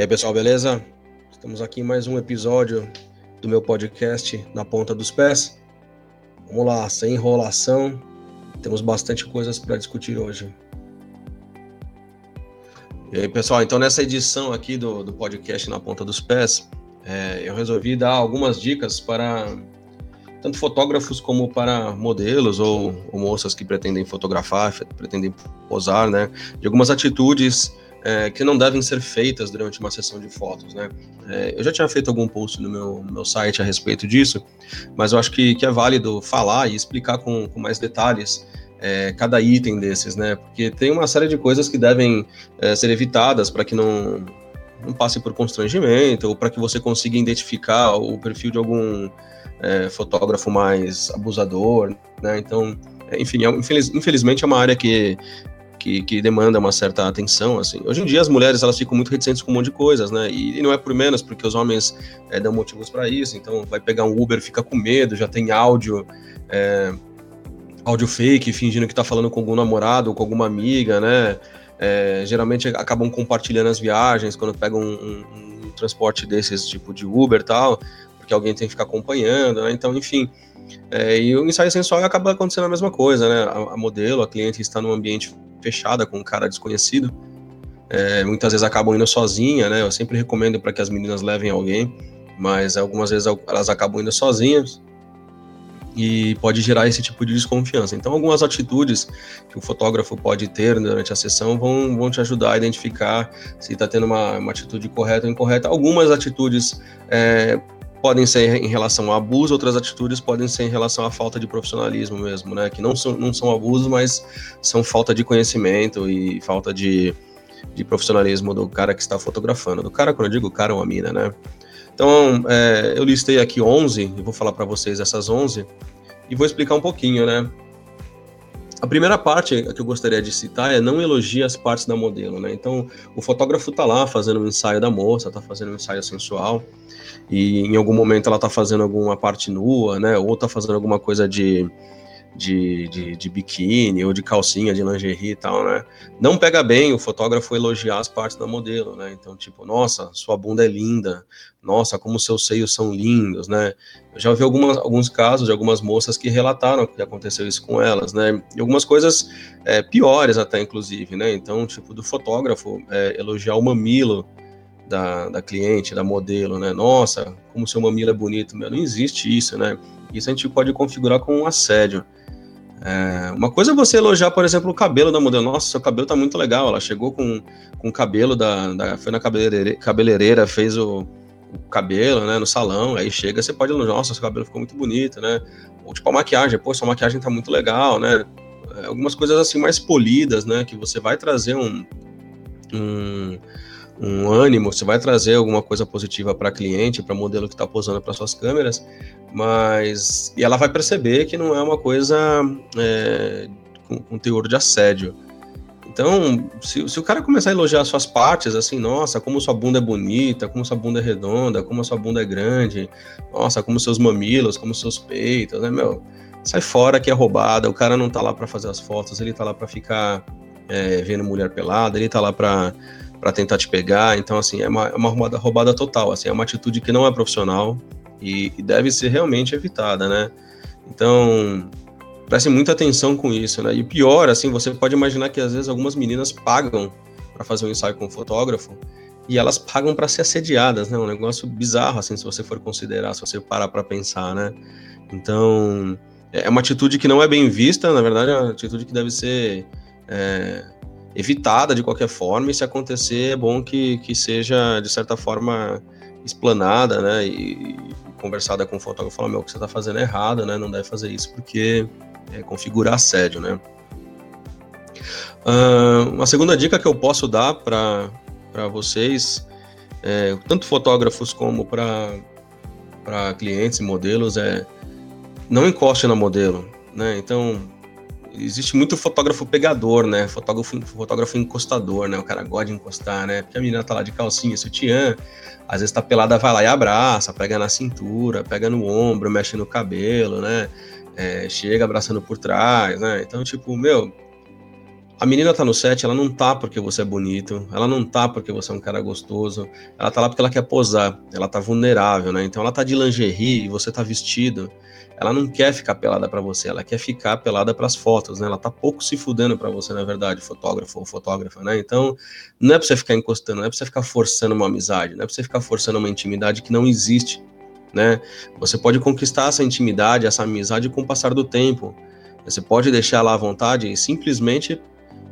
E aí, pessoal, beleza? Estamos aqui em mais um episódio do meu podcast Na Ponta dos Pés. Vamos lá, sem enrolação, temos bastante coisas para discutir hoje. E aí, pessoal, então nessa edição aqui do, do podcast Na Ponta dos Pés, é, eu resolvi dar algumas dicas para tanto fotógrafos como para modelos ou, ou moças que pretendem fotografar, pretendem posar, né, de algumas atitudes é, que não devem ser feitas durante uma sessão de fotos, né? É, eu já tinha feito algum post no meu, meu site a respeito disso, mas eu acho que, que é válido falar e explicar com, com mais detalhes é, cada item desses, né? Porque tem uma série de coisas que devem é, ser evitadas para que não, não passe por constrangimento ou para que você consiga identificar o perfil de algum é, fotógrafo mais abusador, né? Então, é, enfim, infeliz, infelizmente é uma área que que, que, demanda uma certa atenção, assim. Hoje em dia as mulheres elas ficam muito reticentes com um monte de coisas, né? E, e não é por menos, porque os homens é, dão motivos para isso. Então vai pegar um Uber, fica com medo, já tem áudio, é, áudio fake, fingindo que tá falando com algum namorado ou com alguma amiga, né? É, geralmente acabam compartilhando as viagens quando pegam um, um, um transporte desses, tipo de Uber tal, porque alguém tem que ficar acompanhando, né? Então, enfim. É, e o ensaio sensual acaba acontecendo a mesma coisa, né? A, a modelo, a cliente está num ambiente fechada com um cara desconhecido. É, muitas vezes acabam indo sozinha, né? Eu sempre recomendo para que as meninas levem alguém, mas algumas vezes elas acabam indo sozinhas e pode gerar esse tipo de desconfiança. Então, algumas atitudes que o fotógrafo pode ter durante a sessão vão, vão te ajudar a identificar se está tendo uma, uma, atitude correta ou incorreta. Algumas atitudes é, podem ser em relação ao abuso, outras atitudes podem ser em relação à falta de profissionalismo mesmo, né? Que não são, não são abusos, mas são falta de conhecimento e falta de, de profissionalismo do cara que está fotografando. Do cara, quando eu digo cara, é uma mina, né? Então, é, eu listei aqui 11, e vou falar para vocês essas 11, e vou explicar um pouquinho, né? A primeira parte que eu gostaria de citar é não elogie as partes da modelo, né? Então, o fotógrafo tá lá fazendo um ensaio da moça, tá fazendo um ensaio sensual, e em algum momento ela tá fazendo alguma parte nua, né? Ou tá fazendo alguma coisa de, de, de, de, biquíni ou de calcinha, de lingerie e tal, né? Não pega bem o fotógrafo elogiar as partes da modelo, né? Então, tipo, nossa, sua bunda é linda, nossa, como seus seios são lindos, né? Eu já ouvi algumas, alguns casos de algumas moças que relataram que aconteceu isso com elas, né? E algumas coisas é, piores até, inclusive, né? Então, tipo, do fotógrafo é, elogiar o mamilo da, da cliente, da modelo, né? Nossa, como seu mamilo é bonito, meu, não existe isso, né? Isso a gente pode configurar com um assédio. É, uma coisa é você elogiar, por exemplo, o cabelo da modelo. Nossa, seu cabelo tá muito legal. Ela chegou com, com o cabelo da, da Foi na cabeleireira, cabeleireira fez o, o, cabelo, né, no salão. Aí chega, você pode elogiar. Nossa, seu cabelo ficou muito bonito, né? Ou tipo a maquiagem. Pô, sua maquiagem tá muito legal, né? É, algumas coisas assim mais polidas, né? Que você vai trazer um. um um ânimo, você vai trazer alguma coisa positiva para cliente, para modelo que está posando para suas câmeras, mas e ela vai perceber que não é uma coisa é, com, com, teor de assédio. Então, se, se, o cara começar a elogiar suas partes, assim, nossa, como sua bunda é bonita, como sua bunda é redonda, como sua bunda é grande, nossa, como seus mamilos, como seus peitos, né, meu? Sai fora que é roubada, o cara não tá lá para fazer as fotos, ele tá lá para ficar é, vendo mulher pelada, ele tá lá para para tentar te pegar. Então, assim, é uma, é uma roubada, roubada total. Assim, é uma atitude que não é profissional e, e deve ser realmente evitada, né? Então, preste muita atenção com isso, né? E pior, assim, você pode imaginar que às vezes algumas meninas pagam para fazer um ensaio com um fotógrafo e elas pagam para ser assediadas, né? Um negócio bizarro, assim, se você for considerar, se você parar para pensar, né? Então, é uma atitude que não é bem vista, na verdade, é uma atitude que deve ser é, evitada de qualquer forma, e se acontecer, é bom que, que seja, de certa forma, explanada, né, e, conversada com o fotógrafo, falar, meu, o que você está fazendo é errado, né, não deve fazer isso, porque é, configura assédio, né. Uh, uma segunda dica que eu posso dar para vocês, é, tanto fotógrafos como para clientes e modelos, é não encoste na modelo, né, então existe muito fotógrafo pegador, né? Fotógrafo, fotógrafo encostador, né? O cara gosta de encostar, né? Porque a menina tá lá de calcinha, sutiã, às vezes tá pelada, vai lá e abraça, pega na cintura, pega no ombro, mexe no cabelo, né? É, chega abraçando por trás, né? Então, tipo, meu, a menina tá no set, ela não tá porque você é bonito, ela não tá porque você é um cara gostoso, ela tá lá porque ela quer posar, ela tá vulnerável, né? Então ela tá de lingerie e você tá vestido, ela não quer ficar pelada para você, ela quer ficar pelada para as fotos, né? Ela tá pouco se fudendo para você, na verdade, fotógrafo ou fotógrafa, né? Então, não é para você ficar encostando, não é para você ficar forçando uma amizade, não é para você ficar forçando uma intimidade que não existe, né? Você pode conquistar essa intimidade, essa amizade com o passar do tempo. Você pode deixar ela à vontade e simplesmente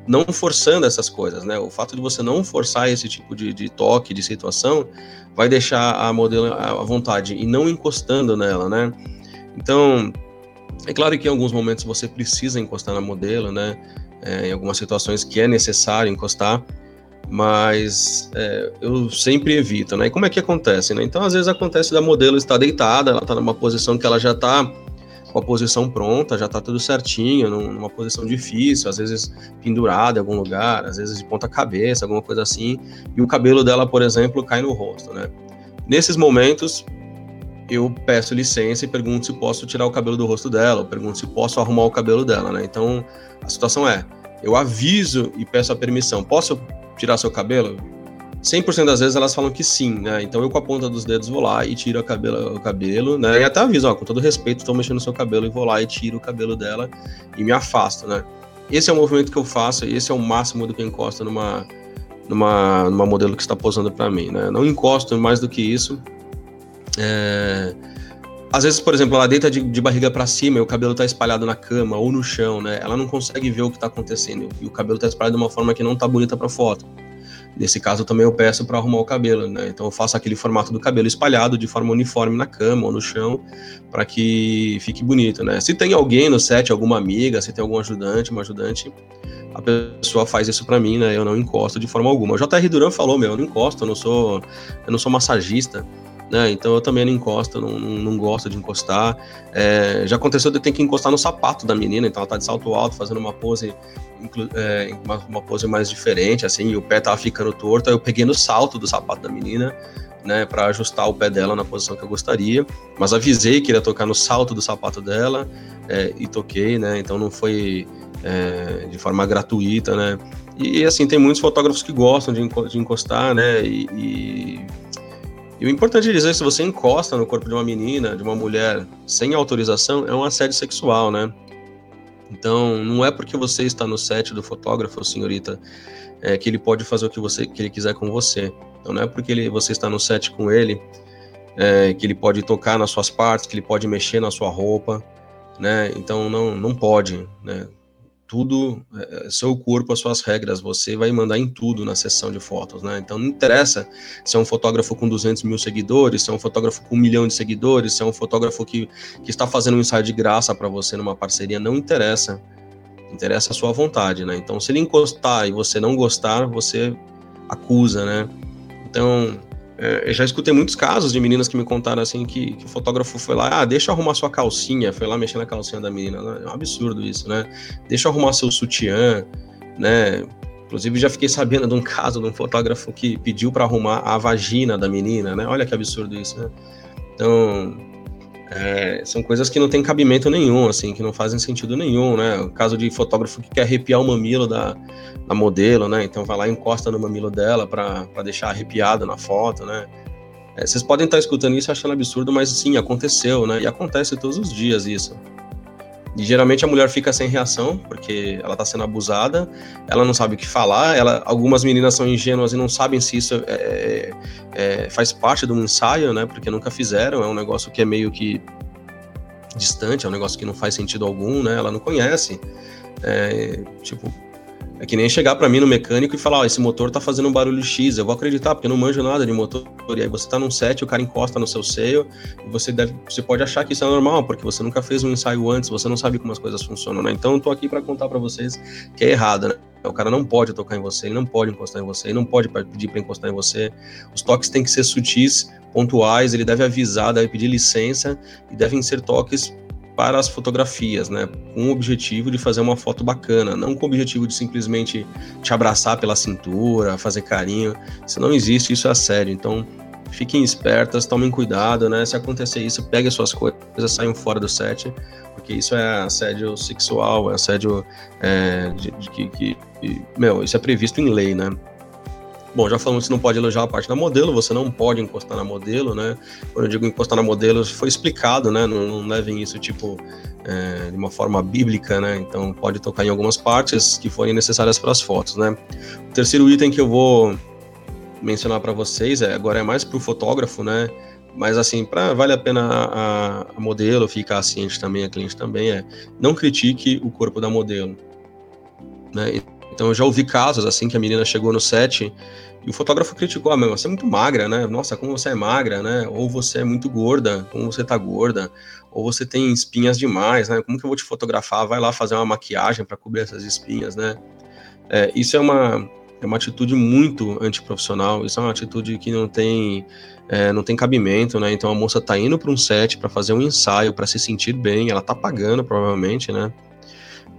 não forçando essas coisas, né? O fato de você não forçar esse tipo de, de toque, de situação, vai deixar a modelo à vontade e não encostando nela, né? Então, é claro que em alguns momentos você precisa encostar na modelo, né? É, em algumas situações que é necessário encostar, mas é, eu sempre evito, né? E como é que acontece, né? Então, às vezes acontece da modelo estar deitada, ela está numa posição que ela já está com a posição pronta, já está tudo certinho, numa posição difícil, às vezes pendurada em algum lugar, às vezes de ponta cabeça, alguma coisa assim, e o cabelo dela, por exemplo, cai no rosto, né? Nesses momentos, eu peço licença e pergunto se posso tirar o cabelo do rosto dela, ou pergunto se posso arrumar o cabelo dela, né? Então, a situação é, eu aviso e peço a permissão, posso tirar seu cabelo? 100% das vezes elas falam que sim, né? Então eu com a ponta dos dedos vou lá e tiro cabelo, o cabelo, né? E até aviso, ó, com todo respeito, estou mexendo no seu cabelo e vou lá e tiro o cabelo dela e me afasto, né? Esse é o movimento que eu faço esse é o máximo do que encosta numa, numa, numa modelo que está posando para mim, né? Não encosto mais do que isso, é... Às vezes, por exemplo, ela deita de, de barriga para cima e o cabelo tá espalhado na cama ou no chão, né? Ela não consegue ver o que tá acontecendo e o cabelo tá espalhado de uma forma que não tá bonita para foto. Nesse caso, também eu peço para arrumar o cabelo, né? Então eu faço aquele formato do cabelo espalhado de forma uniforme na cama ou no chão, para que fique bonito, né? Se tem alguém no set, alguma amiga, se tem algum ajudante, uma ajudante, a pessoa faz isso para mim, né? Eu não encosto de forma alguma. O JR Duran falou, meu, eu não encosto, eu não sou, eu não sou massagista né? Então eu também não encosto, não, não, gosto de encostar. É, já aconteceu de eu ter que encostar no sapato da menina, então ela tá de salto alto, fazendo uma pose, é, uma, uma, pose mais diferente, assim, e o pé tava ficando torto, aí eu peguei no salto do sapato da menina, né, para ajustar o pé dela na posição que eu gostaria, mas avisei que iria tocar no salto do sapato dela é, e toquei, né? Então não foi é, de forma gratuita, né? E assim, tem muitos fotógrafos que gostam de, encostar, né? E e o importante é dizer, se você encosta no corpo de uma menina, de uma mulher, sem autorização, é um assédio sexual, né? Então, não é porque você está no set do fotógrafo, senhorita, é, que ele pode fazer o que, você, que ele quiser com você. Então, não é porque ele, você está no set com ele é, que ele pode tocar nas suas partes, que ele pode mexer na sua roupa, né? Então, não, não pode, né? Tudo, é, é, seu corpo, as suas regras, você vai mandar em tudo na sessão de fotos, né? Então não interessa se é um fotógrafo com 200 mil seguidores, se é um fotógrafo com um milhão de seguidores, se é um fotógrafo que, que está fazendo um ensaio de graça para você numa parceria, não interessa. Interessa a sua vontade, né? Então se ele encostar e você não gostar, você acusa, né? Então é, eu já escutei muitos casos de meninas que me contaram assim que, que, o fotógrafo foi lá, ah, deixa eu arrumar sua calcinha, foi lá mexer na calcinha da menina. É um absurdo isso, né? Deixa eu arrumar seu sutiã, né? Inclusive já fiquei sabendo de um caso de um fotógrafo que pediu para arrumar a vagina da menina, né? Olha que absurdo isso, né? Então, é, são coisas que não tem cabimento nenhum, assim, que não fazem sentido nenhum, né? O caso de fotógrafo que quer arrepiar o mamilo da, da modelo, né? Então vai lá e encosta no mamilo dela para deixar arrepiado na foto, né? É, vocês podem estar escutando isso achando absurdo, mas sim, aconteceu, né? E acontece todos os dias isso. E geralmente a mulher fica sem reação, porque ela está sendo abusada, ela não sabe o que falar, ela, algumas meninas são ingênuas e não sabem se isso é, é, é, faz parte de um ensaio, né? Porque nunca fizeram, é um negócio que é meio que distante, é um negócio que não faz sentido algum, né? Ela não conhece. É, tipo, é que nem chegar para mim no mecânico e falar, ó, esse motor tá fazendo um barulho X, eu vou acreditar, porque eu não manjo nada de motor. E aí você tá num set, o cara encosta no seu seio, e você deve, você pode achar que isso é normal, porque você nunca fez um ensaio antes, você não sabe como as coisas funcionam, né? Então eu tô aqui para contar para vocês que é errado, né? O cara não pode tocar em você, ele não pode encostar em você, ele não pode pedir para encostar em você. Os toques têm que ser sutis, pontuais, ele deve avisar, deve pedir licença e devem ser toques para as fotografias, né? Com o objetivo de fazer uma foto bacana, não com o objetivo de simplesmente te abraçar pela cintura, fazer carinho. Isso não existe, isso é sério. Então, fiquem espertas, tomem cuidado, né? Se acontecer isso, peguem suas coisas, saiam fora do set, porque isso é assédio sexual, é assédio é, de, de, que, meu, isso é previsto em lei, né? Bom, já falamos que não pode elogiar a parte da modelo, você não pode encostar na modelo, né? Quando eu digo encostar na modelo, foi explicado, né? Não, não levem isso, tipo, é, de uma forma bíblica, né? Então, pode tocar em algumas partes que forem necessárias para as fotos, né? O terceiro item que eu vou mencionar para vocês, é, agora é mais para o fotógrafo, né? Mas assim, para vale a pena a, a, modelo ficar ciente também, a cliente também, é não critique o corpo da modelo. Né? Então eu já ouvi casos assim que a menina chegou no set e o fotógrafo criticou, ah, meu, você é muito magra, né? Nossa, como você é magra, né? Ou você é muito gorda, como você tá gorda, ou você tem espinhas demais, né? Como que eu vou te fotografar? Vai lá fazer uma maquiagem para cobrir essas espinhas, né? É, isso é uma, é uma atitude muito antiprofissional, isso é uma atitude que não tem, é, não tem cabimento, né? Então a moça tá indo para um set para fazer um ensaio, para se sentir bem, ela tá pagando provavelmente, né?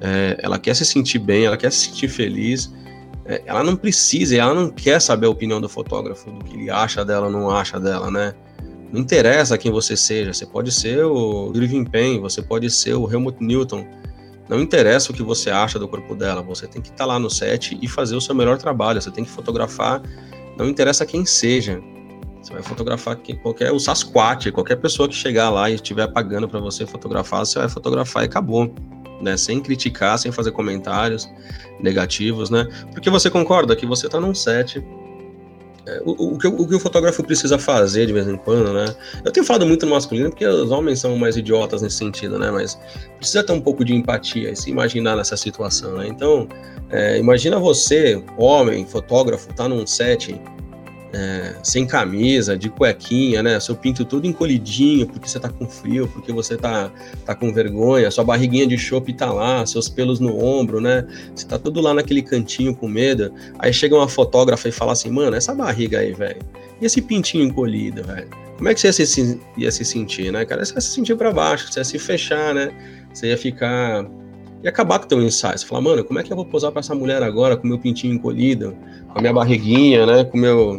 É, ela quer se sentir bem, ela quer se sentir feliz, é, ela não precisa, ela não quer saber a opinião do fotógrafo, do que ele acha dela ou não acha dela, né? Não interessa quem você seja, você pode ser o Irving Penn, você pode ser o Helmut Newton, não interessa o que você acha do corpo dela, você tem que estar tá lá no set e fazer o seu melhor trabalho, você tem que fotografar, não interessa quem seja. Você vai fotografar qualquer o Sasquatch, qualquer pessoa que chegar lá e estiver pagando para você fotografar, você vai fotografar e acabou. Né, sem criticar, sem fazer comentários negativos, né? Porque você concorda que você está num set é, o, o, que, o, que, o fotógrafo precisa fazer de vez em quando, né? Eu tenho falado muito no masculino porque os homens são mais idiotas nesse sentido, né? Mas precisa ter um pouco de empatia e se imaginar nessa situação, né? Então, é, imagina você, homem, fotógrafo, tá num set é, sem camisa, de cuequinha, né? Seu pinto todo encolhidinho porque você tá com frio, porque você tá, tá com vergonha, sua barriguinha de chope tá lá, seus pelos no ombro, né? Você tá tudo lá naquele cantinho com medo. Aí chega uma fotógrafa e fala assim, mano, essa barriga aí, velho. E esse pintinho encolhido, velho? Como é que você ia se, ia se sentir, né, cara? Você ia se sentir pra baixo, você ia se fechar, né? Você ia ficar e acabar com o teu ensaio. Você fala, mano, como é que eu vou posar para essa mulher agora com meu pintinho encolhido, com a minha barriguinha, né, com meu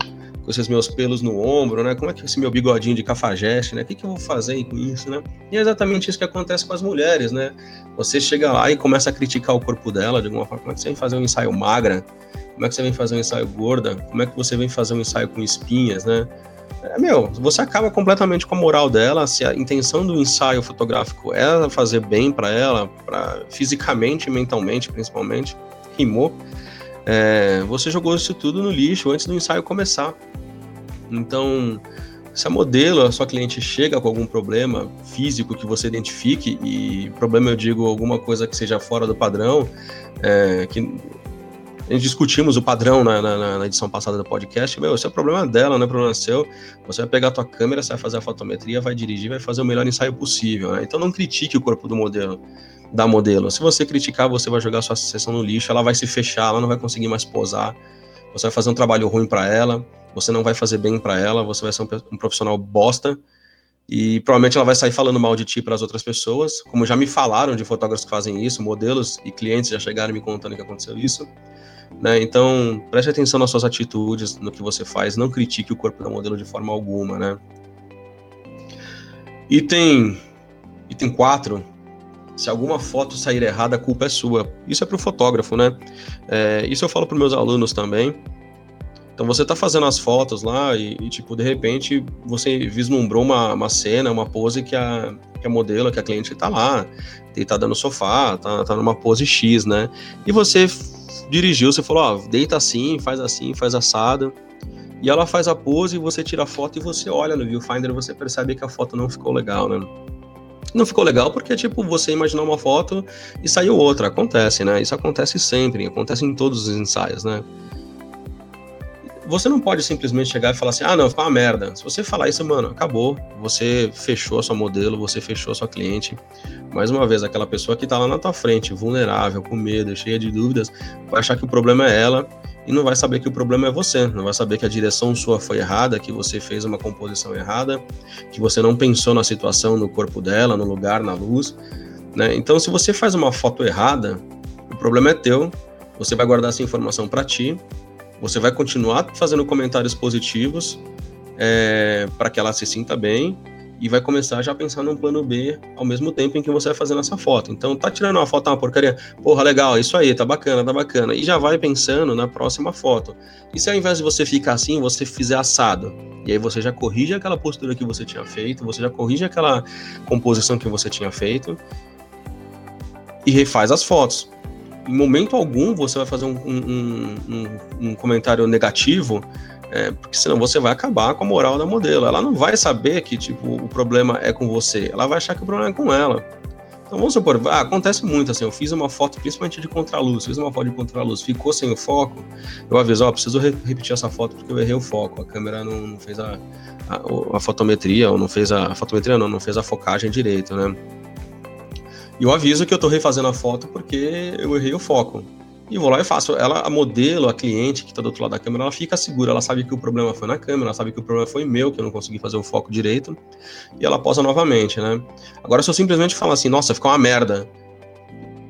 com esses meus pelos no ombro, né? Como é que esse meu bigodinho de cafajeste, né? O que, que eu vou fazer com isso, né? E é exatamente isso que acontece com as mulheres, né? Você chega lá e começa a criticar o corpo dela de alguma forma. Como é que você vem fazer um ensaio magra? Como é que você vem fazer um ensaio gorda? Como é que você vem fazer um ensaio com espinhas, né? É, meu, você acaba completamente com a moral dela. Se a intenção do ensaio fotográfico é fazer bem para ela, para fisicamente mentalmente, principalmente, rimou é, você jogou isso tudo no lixo antes do ensaio começar. Então, se a modelo, a sua cliente chega com algum problema físico que você identifique, e problema eu digo alguma coisa que seja fora do padrão, é, que discutimos o padrão na, na, na, edição passada do podcast, meu, esse é o problema dela, não é problema seu. Você vai pegar a tua câmera, você vai fazer a fotometria, vai dirigir, vai fazer o melhor ensaio possível, né? Então não critique o corpo do modelo da modelo. Se você criticar, você vai jogar sua sessão no lixo, ela vai se fechar, ela não vai conseguir mais posar. Você vai fazer um trabalho ruim para ela, você não vai fazer bem para ela, você vai ser um, profissional bosta e provavelmente ela vai sair falando mal de ti para as outras pessoas, como já me falaram de fotógrafos que fazem isso, modelos e clientes já chegaram me contando que aconteceu isso. Né? Então, preste atenção nas suas atitudes, no que você faz, não critique o corpo da modelo de forma alguma, né? Item, item 4, se alguma foto sair errada, a culpa é sua. Isso é para o fotógrafo, né? É, isso eu falo para meus alunos também. Então você está fazendo as fotos lá e, e, tipo, de repente você vislumbrou uma, uma cena, uma pose que a, que a modelo, que a cliente está lá, deitada no sofá, tá, tá numa pose X, né? E você dirigiu, você falou, ó, deita assim, faz assim, faz assado. E ela faz a pose, você tira a foto e você olha no viewfinder você percebe que a foto não ficou legal, né? não ficou legal porque, tipo, você imaginou uma foto e saiu outra. Acontece, né? Isso acontece sempre, acontece em todos os ensaios, né? Você não pode simplesmente chegar e falar assim, ah, não, ficou uma merda. Se você falar isso, mano, acabou. Você fechou a sua modelo, você fechou a sua cliente. Mais uma vez, aquela pessoa que tá lá na tua frente, vulnerável, com medo, cheia de dúvidas, vai achar que o problema é ela e não vai saber que o problema é você, não vai saber que a direção sua foi errada, que você fez uma composição errada, que você não pensou na situação, no corpo dela, no lugar, na luz, né? Então, se você faz uma foto errada, o problema é teu, você vai guardar essa informação para ti, você vai continuar fazendo comentários positivos é, para que ela se sinta bem, e vai começar já a pensar num plano B ao mesmo tempo em que você vai fazendo essa foto. Então, tá tirando uma foto, tá uma porcaria, porra, legal, isso aí, tá bacana, tá bacana. E já vai pensando na próxima foto. E se ao invés de você ficar assim, você fizer assado, e aí você já corrige aquela postura que você tinha feito, você já corrige aquela composição que você tinha feito e refaz as fotos. Em momento algum você vai fazer um, um, um, um comentário negativo é, porque senão você vai acabar com a moral da modelo. Ela não vai saber que tipo o problema é com você, ela vai achar que o problema é com ela. Então vamos supor, ah, acontece muito assim, eu fiz uma foto principalmente de contraluz, fiz uma foto de contraluz, ficou sem o foco, eu aviso, ó, preciso re repetir essa foto porque eu errei o foco, a câmera não, não fez a, a, a, fotometria, ou não fez a, a, fotometria não, não fez a focagem direito, né? E eu aviso que eu tô refazendo a foto porque eu errei o foco e vou lá e faço. Ela, a modelo, a cliente que está do outro lado da câmera, ela fica segura, ela sabe que o problema foi na câmera, ela sabe que o problema foi meu, que eu não consegui fazer o foco direito, e ela posa novamente, né? Agora, se eu simplesmente falar assim, nossa, ficou uma merda,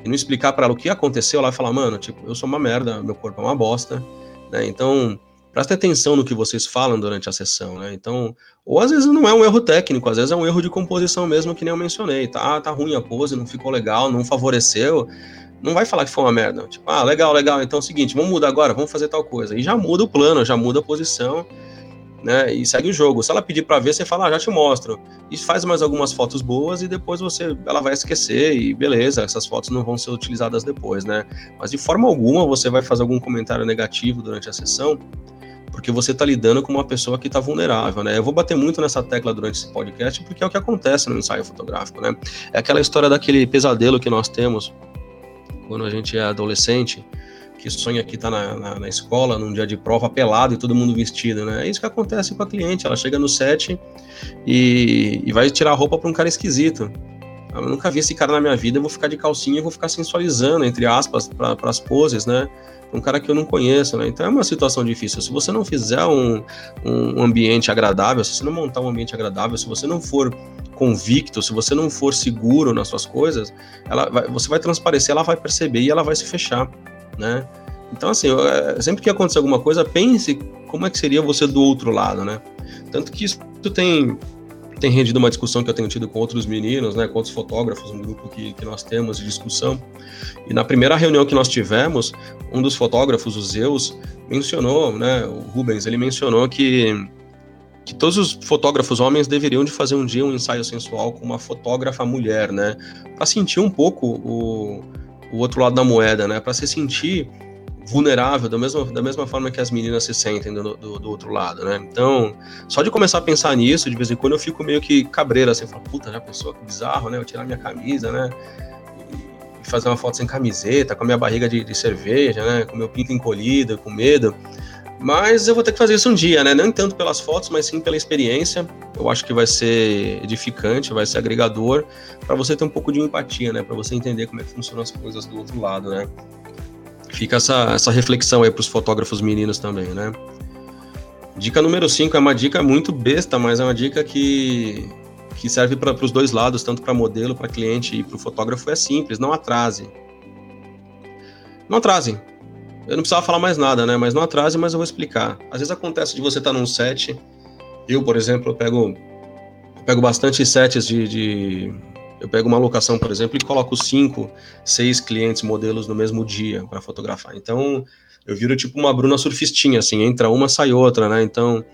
e não explicar para ela o que aconteceu, ela vai falar, mano, tipo, eu sou uma merda, meu corpo é uma bosta, né? Então, preste atenção no que vocês falam durante a sessão, né? Então, ou às vezes não é um erro técnico, às vezes é um erro de composição mesmo, que nem eu mencionei, tá? Tá ruim a pose, não ficou legal, não favoreceu não vai falar que foi uma merda. Tipo, ah, legal, legal, então é o seguinte, vamos mudar agora, vamos fazer tal coisa. E já muda o plano, já muda a posição, né? E segue o jogo. Se ela pedir para ver, você fala, ah, já te mostro. E faz mais algumas fotos boas e depois você, ela vai esquecer e beleza, essas fotos não vão ser utilizadas depois, né? Mas de forma alguma você vai fazer algum comentário negativo durante a sessão, porque você está lidando com uma pessoa que está vulnerável, né? Eu vou bater muito nessa tecla durante esse podcast, porque é o que acontece no ensaio fotográfico, né? É aquela história daquele pesadelo que nós temos quando a gente é adolescente, que sonha que tá na, na, na, escola, num dia de prova, pelado e todo mundo vestido, né? É isso que acontece com a cliente. Ela chega no set e, e vai tirar a roupa para um cara esquisito. Eu nunca vi esse cara na minha vida, eu vou ficar de calcinha e vou ficar sensualizando, entre aspas, para as poses, né? Um cara que eu não conheço, né? Então é uma situação difícil. Se você não fizer um, um ambiente agradável, se você não montar um ambiente agradável, se você não for convicto, se você não for seguro nas suas coisas, ela vai, você vai transparecer, ela vai perceber e ela vai se fechar, né? Então, assim, é, sempre que acontecer alguma coisa, pense como é que seria você do outro lado, né? Tanto que isso tem, tem rendido uma discussão que eu tenho tido com outros meninos, né, com outros fotógrafos, um grupo que, que nós temos de discussão. E na primeira reunião que nós tivemos, um dos fotógrafos, o Zeus, mencionou, né, o Rubens, ele mencionou que que todos os fotógrafos homens deveriam de fazer um dia um ensaio sensual com uma fotógrafa mulher, né? Para sentir um pouco o, o outro lado da moeda, né? Para se sentir vulnerável da mesma, da mesma forma que as meninas se sentem do, do, do, outro lado, né? Então, só de começar a pensar nisso, de vez em quando eu fico meio que cabreiro, assim, falo, puta, já pensou que bizarro, né? Eu tirar minha camisa, né? E fazer uma foto sem camiseta, com a minha barriga de, de cerveja, né? Com meu pinto encolhido, com medo. Mas eu vou ter que fazer isso um dia, né? Não tanto pelas fotos, mas sim pela experiência. Eu acho que vai ser edificante, vai ser agregador, para você ter um pouco de empatia, né? Para você entender como é que funcionam as coisas do outro lado, né? Fica essa, essa reflexão aí para os fotógrafos meninos também, né? Dica número 5 é uma dica muito besta, mas é uma dica que, que serve para os dois lados, tanto para modelo, para cliente e para o fotógrafo. É simples, não atrase. Não atrasem. Eu não precisava falar mais nada, né? Mas não atrase, mas eu vou explicar. Às vezes acontece de você estar tá num set. Eu, por exemplo, eu pego, eu pego bastante sets de, de, Eu pego uma locação, por exemplo, e coloco cinco, seis clientes, modelos no mesmo dia para fotografar. Então, eu viro tipo uma Bruna surfistinha, assim, entra uma, sai outra, né? Então,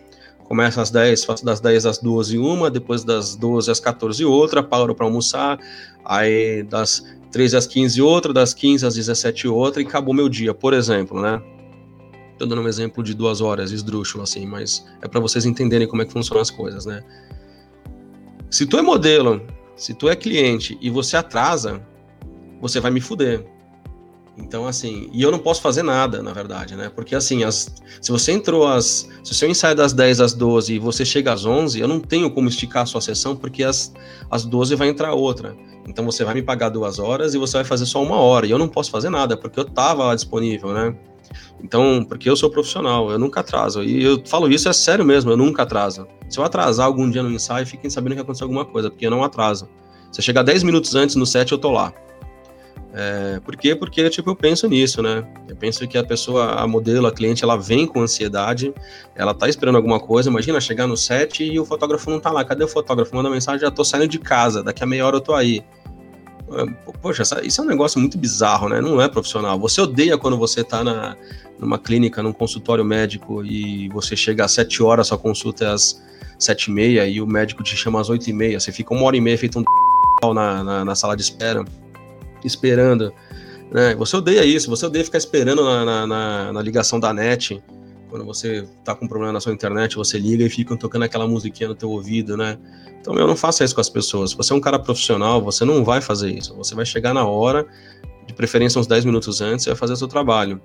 começa às 10, faço das 10 às 12 uma, depois das 12 às 14 outra, paro para almoçar, aí das 13 às 15 outra, das 15 às 17 outra, e acabou meu dia, por exemplo, né? Tô dando um exemplo de duas horas, esdrúxulo, assim, mas é para vocês entenderem como é que funcionam as coisas, né? Se tu é modelo, se tu é cliente e você atrasa, você vai me fuder. Então, assim, e eu não posso fazer nada, na verdade, né? Porque, assim, as, se você entrou às. Se o seu ensaio é das 10 às 12 e você chega às 11, eu não tenho como esticar a sua sessão, porque às, às 12 vai entrar outra. Então, você vai me pagar duas horas e você vai fazer só uma hora. E eu não posso fazer nada, porque eu tava disponível, né? Então, porque eu sou profissional, eu nunca atraso. E eu falo isso, é sério mesmo, eu nunca atraso. Se eu atrasar algum dia no ensaio, fiquem sabendo que aconteceu alguma coisa, porque eu não atraso. Se eu chegar 10 minutos antes no set, eu tô lá. É, por quê? Porque, tipo, eu penso nisso, né? Eu penso que a pessoa, a modelo, a cliente, ela vem com ansiedade, ela tá esperando alguma coisa, imagina chegar no set e o fotógrafo não tá lá. Cadê o fotógrafo? Manda mensagem, já tô saindo de casa, daqui a meia hora eu tô aí. É, poxa, isso é um negócio muito bizarro, né? Não é profissional. Você odeia quando você tá na, numa clínica, num consultório médico e você chega às sete horas, sua consulta é às sete e meia e o médico te chama às oito e meia. Você fica uma hora e meia feito um na, na, na sala de espera, esperando. Né? Você odeia isso, você odeia ficar esperando na, na, na, ligação da net. Quando você tá com problema na sua internet, você liga e ficam tocando aquela musiquinha no teu ouvido, né? Então, eu não faça isso com as pessoas. Se você é um cara profissional, você não vai fazer isso. Você vai chegar na hora, de preferência uns 10 minutos antes, e vai fazer o seu trabalho.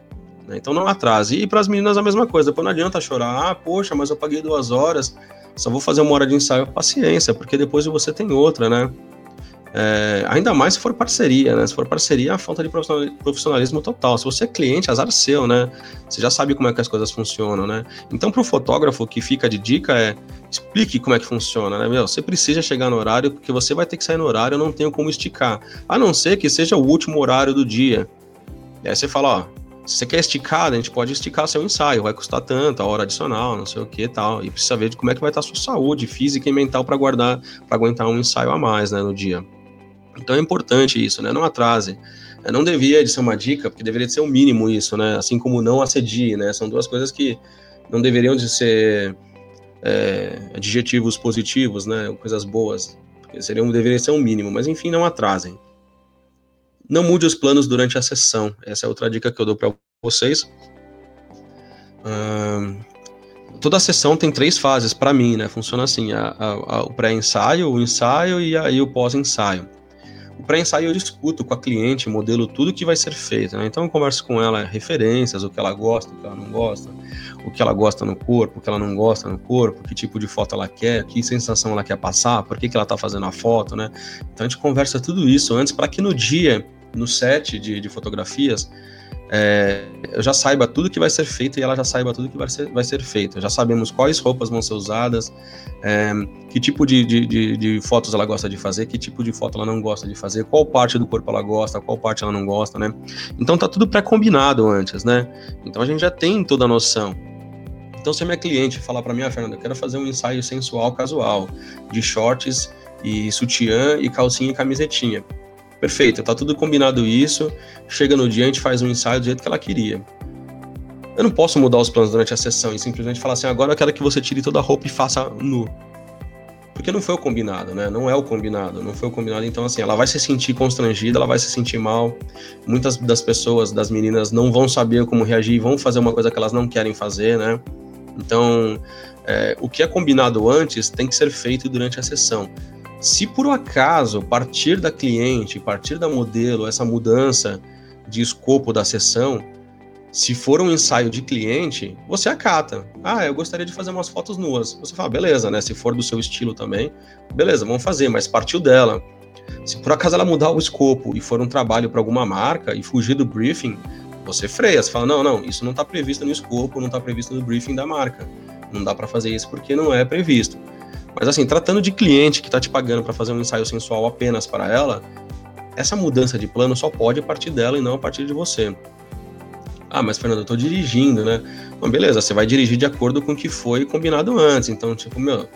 Né? Então não atrase. E para as meninas a mesma coisa. Depois não adianta chorar. Ah, poxa, mas eu paguei duas horas, só vou fazer uma hora de ensaio. Paciência, porque depois você tem outra, né? É, ainda mais se for parceria, né? Se for parceria, a falta de profissionalismo total. Se você é cliente, azar seu, né? Você já sabe como é que as coisas funcionam, né? Então, para o fotógrafo, que fica de dica é explique como é que funciona, né? Meu, você precisa chegar no horário, porque você vai ter que sair no horário, eu não tenho como esticar. A não ser que seja o último horário do dia. E aí você fala, ó, se você quer esticar, a gente pode esticar seu ensaio, vai custar tanto, a hora adicional, não sei o que tal. E precisa ver de como é que vai estar a sua saúde física e mental para guardar, para aguentar um ensaio a mais, né, no dia. Então é importante isso, né? Não atrase. É, não devia de ser uma dica, porque deveria ser o um mínimo isso, né? Assim como não assedie, né? São duas coisas que não deveriam de ser é, adjetivos positivos, né? Coisas boas. Seriam, deveria ser um mínimo, mas enfim, não atrasem. Não mude os planos durante a sessão. Essa é outra dica que eu dou para vocês. toda a sessão tem três fases para mim, né? Funciona assim: a, a, a, o pré-ensaio, o ensaio e, e o pós-ensaio. O pré-ensaio eu discuto com a cliente, modelo tudo que vai ser feito. Né? Então eu converso com ela referências, o que ela gosta, o que ela não gosta, o que ela gosta no corpo, o que ela não gosta no corpo, que tipo de foto ela quer, que sensação ela quer passar, por que, que ela está fazendo a foto, né? Então a gente conversa tudo isso antes para que no dia, no set de, de fotografias, é, eu já saiba tudo que vai ser feito e ela já saiba tudo que vai ser, vai ser feito. Já sabemos quais roupas vão ser usadas, é, que tipo de, de, de, de, fotos ela gosta de fazer, que tipo de foto ela não gosta de fazer, qual parte do corpo ela gosta, qual parte ela não gosta, né? Então tá tudo pré-combinado antes, né? Então a gente já tem toda a noção. Então se a minha cliente falar para mim, ah, Fernanda, eu quero fazer um ensaio sensual casual, de shorts e sutiã e calcinha e camisetinha Perfeito, tá tudo combinado isso. Chega no dia, a gente faz um ensaio do jeito que ela queria. Eu não posso mudar os planos durante a sessão e simplesmente falar assim: agora eu quero que você tire toda a roupa e faça nu. Porque não foi o combinado, né? Não é o combinado, não foi o combinado. Então, assim, ela vai se sentir constrangida, ela vai se sentir mal. Muitas das pessoas, das meninas, não vão saber como reagir, vão fazer uma coisa que elas não querem fazer, né? Então, é, o que é combinado antes tem que ser feito durante a sessão. Se por um acaso partir da cliente, partir da modelo, essa mudança de escopo da sessão, se for um ensaio de cliente, você acata. Ah, eu gostaria de fazer umas fotos nuas. Você fala, beleza, né? Se for do seu estilo também, beleza, vamos fazer, mas partiu dela. Se por acaso ela mudar o escopo e for um trabalho para alguma marca e fugir do briefing, você freia, você fala, não, não, isso não está previsto no escopo, não está previsto no briefing da marca. Não dá para fazer isso porque não é previsto. Mas assim, tratando de cliente que está te pagando para fazer um ensaio sensual apenas para ela, essa mudança de plano só pode partir dela e não a partir de você. Ah, mas Fernando, eu estou dirigindo, né? Bom, beleza, você vai dirigir de acordo com o que foi combinado antes. Então, tipo, meu,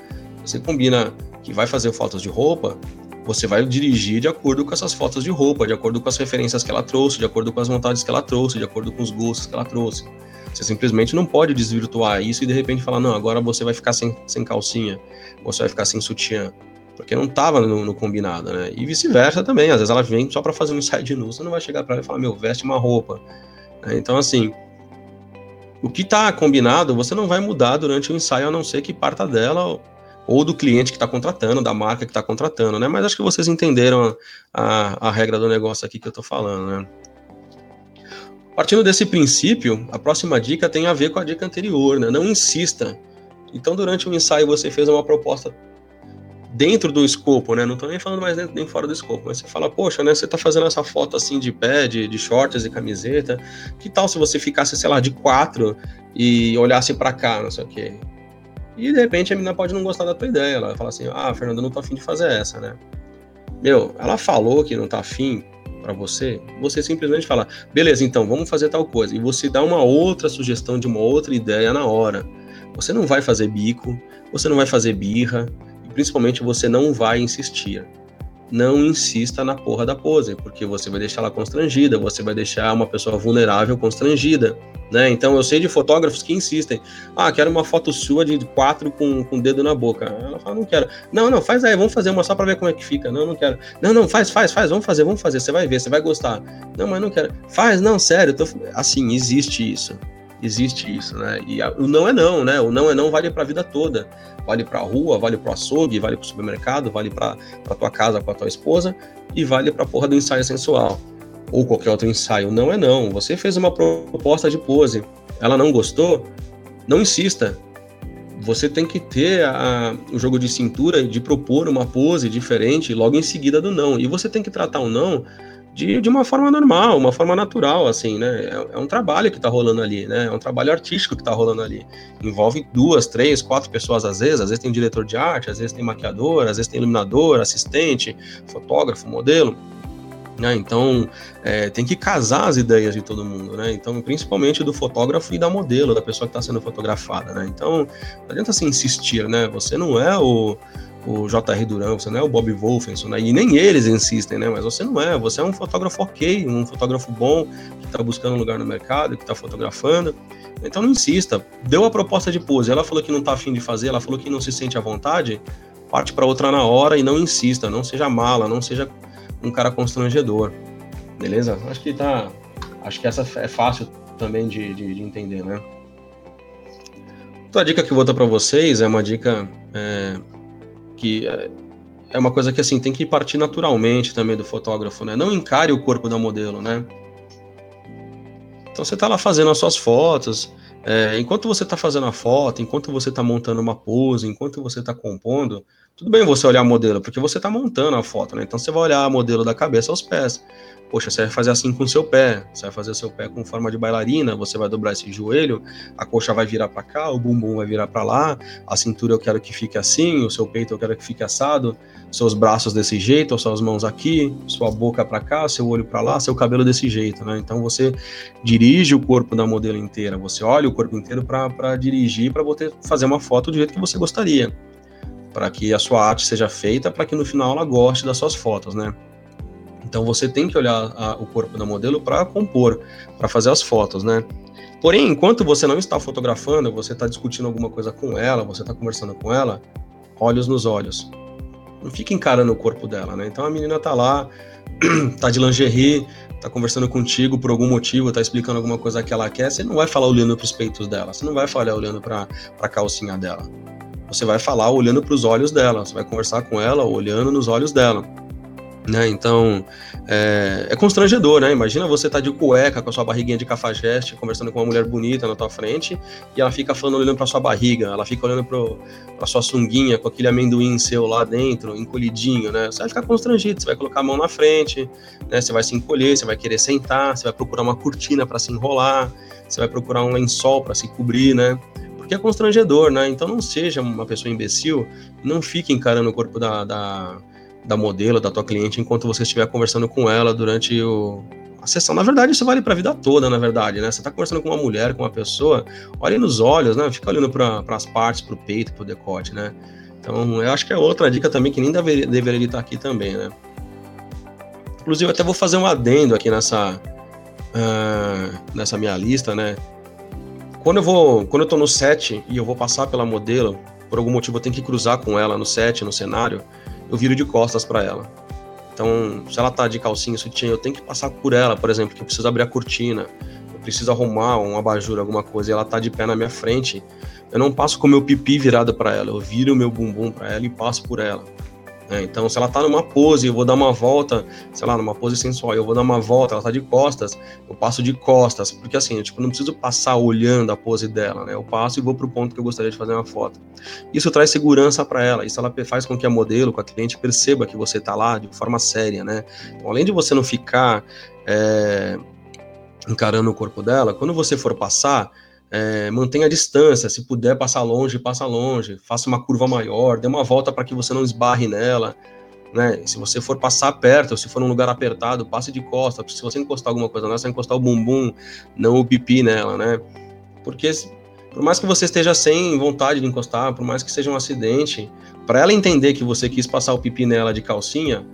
você combina que vai fazer fotos de roupa, você vai dirigir de acordo com essas fotos de roupa, de acordo com as referências que ela trouxe, de acordo com as vontades que ela trouxe, de acordo com os gostos que ela trouxe. Você simplesmente não pode desvirtuar isso e de repente falar, não, agora você vai ficar sem, sem calcinha, você vai ficar sem sutiã. Porque não estava no, no, combinado, né? E vice-versa também. Às vezes ela vem só para fazer um ensaio de nu, você não vai chegar para ela e falar, meu, veste uma roupa. Né? Então, assim, o que está combinado, você não vai mudar durante o ensaio, a não ser que parta dela ou do cliente que está contratando, da marca que está contratando, né? Mas acho que vocês entenderam a, a, a regra do negócio aqui que eu estou falando, né? Partindo desse princípio, a próxima dica tem a ver com a dica anterior, né? Não insista. Então, durante o ensaio, você fez uma proposta dentro do escopo, né? Não estou nem falando mais dentro nem fora do escopo, mas você fala, poxa, né? Você está fazendo essa foto assim de pé, de, de shorts e camiseta. Que tal se você ficasse, sei lá, de quatro e olhasse para cá, não sei o quê? E de repente a menina pode não gostar da tua ideia. Ela fala assim, ah, Fernando, não tô afim de fazer essa, né? Meu, ela falou que não tá afim, para você, você simplesmente fala, beleza, então vamos fazer tal coisa, e você dá uma outra sugestão de uma outra ideia na hora. Você não vai fazer bico, você não vai fazer birra, e principalmente você não vai insistir não insista na porra da pose, porque você vai deixar ela constrangida, você vai deixar uma pessoa vulnerável constrangida, né? Então eu sei de fotógrafos que insistem, ah, quero uma foto sua de quatro com, com o dedo na boca. Ela fala, não quero. Não, não, faz aí, vamos fazer uma só para ver como é que fica. Não, não quero. Não, não, faz, faz, faz, vamos fazer, vamos fazer, você vai ver, você vai gostar. Não, mas não quero. Faz, não, sério, tô... assim, existe isso existe isso, né? E a, o não é não, né? O não é não vale para a vida toda. Vale para a rua, vale para o açougue, vale para o supermercado, vale para tua casa com a tua esposa e vale para a porra do ensaio sensual ou qualquer outro ensaio. Não é não. Você fez uma proposta de pose, ela não gostou, não insista. Você tem que ter a, o jogo de cintura de propor uma pose diferente logo em seguida do não. E você tem que tratar o não de, de uma forma normal, uma forma natural, assim, né? É, é um trabalho que está rolando ali, né? É um trabalho artístico que está rolando ali. Envolve duas, três, quatro pessoas às vezes, às vezes tem diretor de arte, às vezes tem maquiador, às vezes tem iluminador, assistente, fotógrafo, modelo. Né? Então, é, tem que casar as ideias de todo mundo, né? Então, principalmente do fotógrafo e da modelo, da pessoa que está sendo fotografada, né? Então, não adianta se insistir, né? Você não é o, o J.R. Duran, você não é o Bob Wolfenson, né? E nem eles insistem, né? Mas você não é, você é um fotógrafo ok, um fotógrafo bom, que está buscando um lugar no mercado, que está fotografando. Então não insista. Deu a proposta de pose, ela falou que não está afim de fazer, ela falou que não se sente à vontade, parte para outra na hora e não insista, não seja mala, não seja um cara constrangedor. Beleza? Acho que tá. Acho que essa é fácil também de, de, de entender, né? Outra dica que eu vou dar para vocês é uma dica é, que é, é uma coisa que assim tem que partir naturalmente também do fotógrafo, né? Não encare o corpo da modelo, né? Então você está lá fazendo as suas fotos, é, enquanto você está fazendo a foto, enquanto você está montando uma pose, enquanto você está compondo, tudo bem você olhar a modelo, porque você está montando a foto, né? Então você vai olhar modelo da cabeça aos pés. Poxa, você vai fazer assim com o seu pé, você vai fazer seu pé com forma de bailarina, você vai dobrar esse joelho, a coxa vai virar para cá, o bumbum vai virar para lá, a cintura eu quero que fique assim, o seu peito eu quero que fique assado, seus braços desse jeito, suas mãos aqui, sua boca para cá, seu olho para lá, seu cabelo desse jeito, né? Então você dirige o corpo da modelo inteira, você olha o corpo inteiro para dirigir, para fazer uma foto do jeito que você gostaria, para que a sua arte seja feita, para que no final ela goste das suas fotos, né? Então você tem que olhar a, o corpo da modelo para compor, para fazer as fotos, né? Porém, enquanto você não está fotografando, você está discutindo alguma coisa com ela, você está conversando com ela, olhos nos olhos. Não fica encarando o corpo dela, né? Então a menina tá lá, tá de lingerie, tá conversando contigo por algum motivo, tá explicando alguma coisa que ela quer, você não vai falar olhando para os peitos dela, você não vai falar olhando para a calcinha dela. Você vai falar olhando para os olhos dela, você vai conversar com ela olhando nos olhos dela. Né? Então, é, é, constrangedor, né? Imagina você tá de cueca com a sua barriguinha de cafajeste, conversando com uma mulher bonita na tua frente, e ela fica falando olhando para sua barriga, ela fica olhando para sua sunguinha com aquele amendoim seu lá dentro, encolhidinho, né? Você vai ficar constrangido, você vai colocar a mão na frente, né? Você vai se encolher, você vai querer sentar, você vai procurar uma cortina para se enrolar, você vai procurar um lençol para se cobrir, né? Porque é constrangedor, né? Então não seja uma pessoa imbecil, não fique encarando o corpo da, da da modelo, da tua cliente, enquanto você estiver conversando com ela durante o, a sessão. Na verdade, isso vale para a vida toda, na verdade, né? Você está conversando com uma mulher, com uma pessoa, olhe nos olhos, né? Fica olhando para as partes, para o peito, para o decote, né? Então, eu acho que é outra dica também que nem deveria, deveria estar aqui também, né? Inclusive, eu até vou fazer um adendo aqui nessa, uh, nessa minha lista, né? Quando eu vou, quando eu tô no set e eu vou passar pela modelo, por algum motivo eu tenho que cruzar com ela no set, no cenário, eu viro de costas para ela. Então, se ela tá de calcinha, sutiã, eu tenho que passar por ela, por exemplo, que eu preciso abrir a cortina, eu preciso arrumar um abajur, alguma coisa, e ela tá de pé na minha frente. Eu não passo com o meu pipi virado para ela, eu viro o meu bumbum para ela e passo por ela. É, então, se ela tá numa pose, eu vou dar uma volta, sei lá, numa pose sensual, eu vou dar uma volta, ela tá de costas, eu passo de costas, porque assim, eu tipo, não preciso passar olhando a pose dela, né? Eu passo e vou pro ponto que eu gostaria de fazer uma foto. Isso traz segurança para ela, isso ela faz com que a modelo, com a cliente perceba que você tá lá de forma séria, né? Então, além de você não ficar é, encarando o corpo dela, quando você for passar, é, mantenha a distância, se puder passar longe, passa longe, faça uma curva maior, dê uma volta para que você não esbarre nela, né? Se você for passar perto, se for num lugar apertado, passe de costa. Se você encostar alguma coisa nela, você encostar o bumbum, não o pipi nela, né? Porque por mais que você esteja sem vontade de encostar, por mais que seja um acidente, para ela entender que você quis passar o pipi nela de calcinha,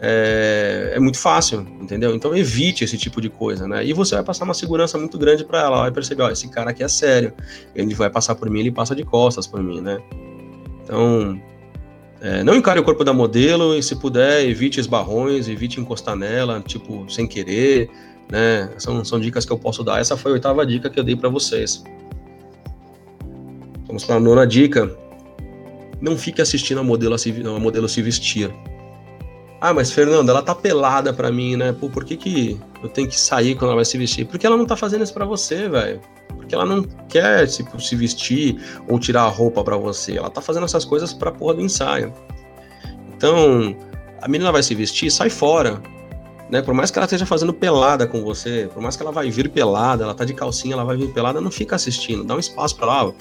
é, é, muito fácil, entendeu? Então evite esse tipo de coisa, né? E você vai passar uma segurança muito grande para ela, vai perceber, ó, esse cara aqui é sério, ele vai passar por mim, ele passa de costas por mim, né? Então, é, não encare o corpo da modelo e, se puder, evite esbarrões, evite encostar nela, tipo, sem querer, né? São, são dicas que eu posso dar. Essa foi a oitava dica que eu dei para vocês. Vamos para a nona dica. Não fique assistindo a modelo, a modelo se vestir. Ah, mas Fernando, ela tá pelada pra mim, né? Pô, por que, que eu tenho que sair quando ela vai se vestir? Porque ela não tá fazendo isso pra você, velho. Porque ela não quer tipo, se vestir ou tirar a roupa pra você. Ela tá fazendo essas coisas pra porra do ensaio. Então, a menina vai se vestir, sai fora. Né? Por mais que ela esteja fazendo pelada com você, por mais que ela vai vir pelada, ela tá de calcinha, ela vai vir pelada, não fica assistindo. Dá um espaço pra lá.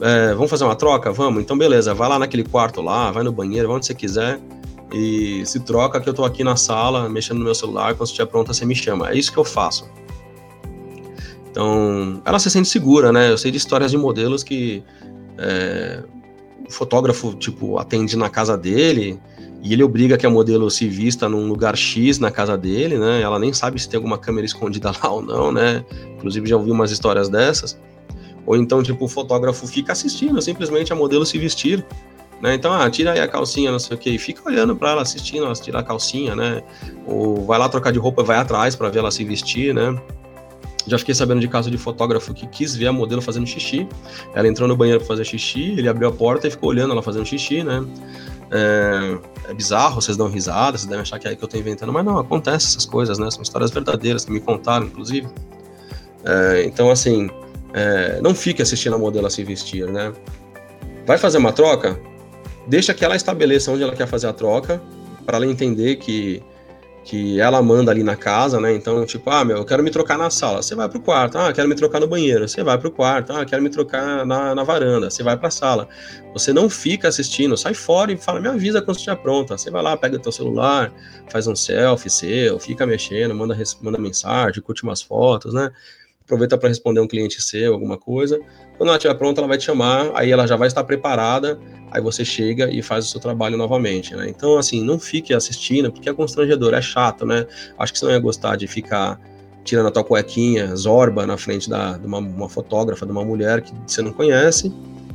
É, vamos fazer uma troca? Vamos? Então, beleza. Vai lá naquele quarto lá, vai no banheiro, vai onde você quiser e se troca que eu tô aqui na sala mexendo no meu celular, quando estiver pronta você me chama. É isso que eu faço. Então, ela se sente segura, né? Eu sei de histórias de modelos que é, o fotógrafo, tipo, atende na casa dele e ele obriga que a modelo se vista num lugar X na casa dele, né? Ela nem sabe se tem alguma câmera escondida lá ou não, né? Inclusive já ouvi umas histórias dessas. Ou então, tipo, o fotógrafo fica assistindo simplesmente a modelo se vestir né? Então, ah, tira aí a calcinha, não sei o que, e fica olhando para ela, assistindo ela tirar a calcinha, né? Ou vai lá trocar de roupa, vai atrás para ver ela se vestir, né? Já fiquei sabendo de caso de fotógrafo que quis ver a modelo fazendo xixi. Ela entrou no banheiro para fazer xixi, ele abriu a porta e ficou olhando ela fazendo xixi, né? É, é, bizarro, vocês dão risada, vocês devem achar que é que eu tô inventando, mas não, acontece essas coisas, né? São histórias verdadeiras que me contaram, inclusive. É, então, assim, é, não fique assistindo a modelo se vestir, né? Vai fazer uma troca? Deixa que ela estabeleça onde ela quer fazer a troca, para ela entender que, que ela manda ali na casa, né? Então, tipo, ah, meu, eu quero me trocar na sala, você vai pro quarto. Ah, quero me trocar no banheiro, você vai pro quarto. Ah, quero me trocar na, na varanda, você vai pra sala. Você não fica assistindo, sai fora e fala, me avisa quando estiver pronta. Você vai lá, pega o teu celular, faz um selfie seu, fica mexendo, manda, manda mensagem, curte umas fotos, né? Aproveita para responder um cliente seu, alguma coisa. Quando ela estiver pronta, ela vai te chamar, aí ela já vai estar preparada, aí você chega e faz o seu trabalho novamente, né? Então, assim, não fique assistindo, porque é constrangedor, é chato, né? Acho que você não ia gostar de ficar tirando a tua cuequinha, zorba, na frente da, de uma, uma fotógrafa, de uma mulher que você não conhece,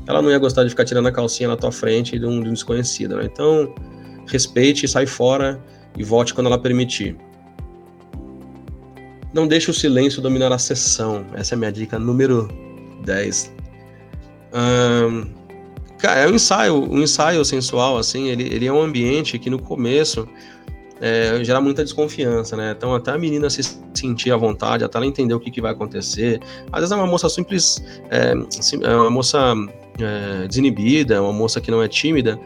ela não ia gostar de ficar tirando a calcinha na tua frente de um, de um desconhecido, né? Então, respeite, sai fora e volte quando ela permitir. Não deixe o silêncio dominar a sessão. Essa é a minha dica número 10. Um, cara, é um ensaio, um ensaio sensual, assim, ele, ele é um ambiente que no começo é, gera muita desconfiança, né? Então, até a menina se sentir à vontade, até ela entender o que, que vai acontecer. Às vezes é uma moça simples, é, é uma moça é, desinibida, uma moça que não é tímida,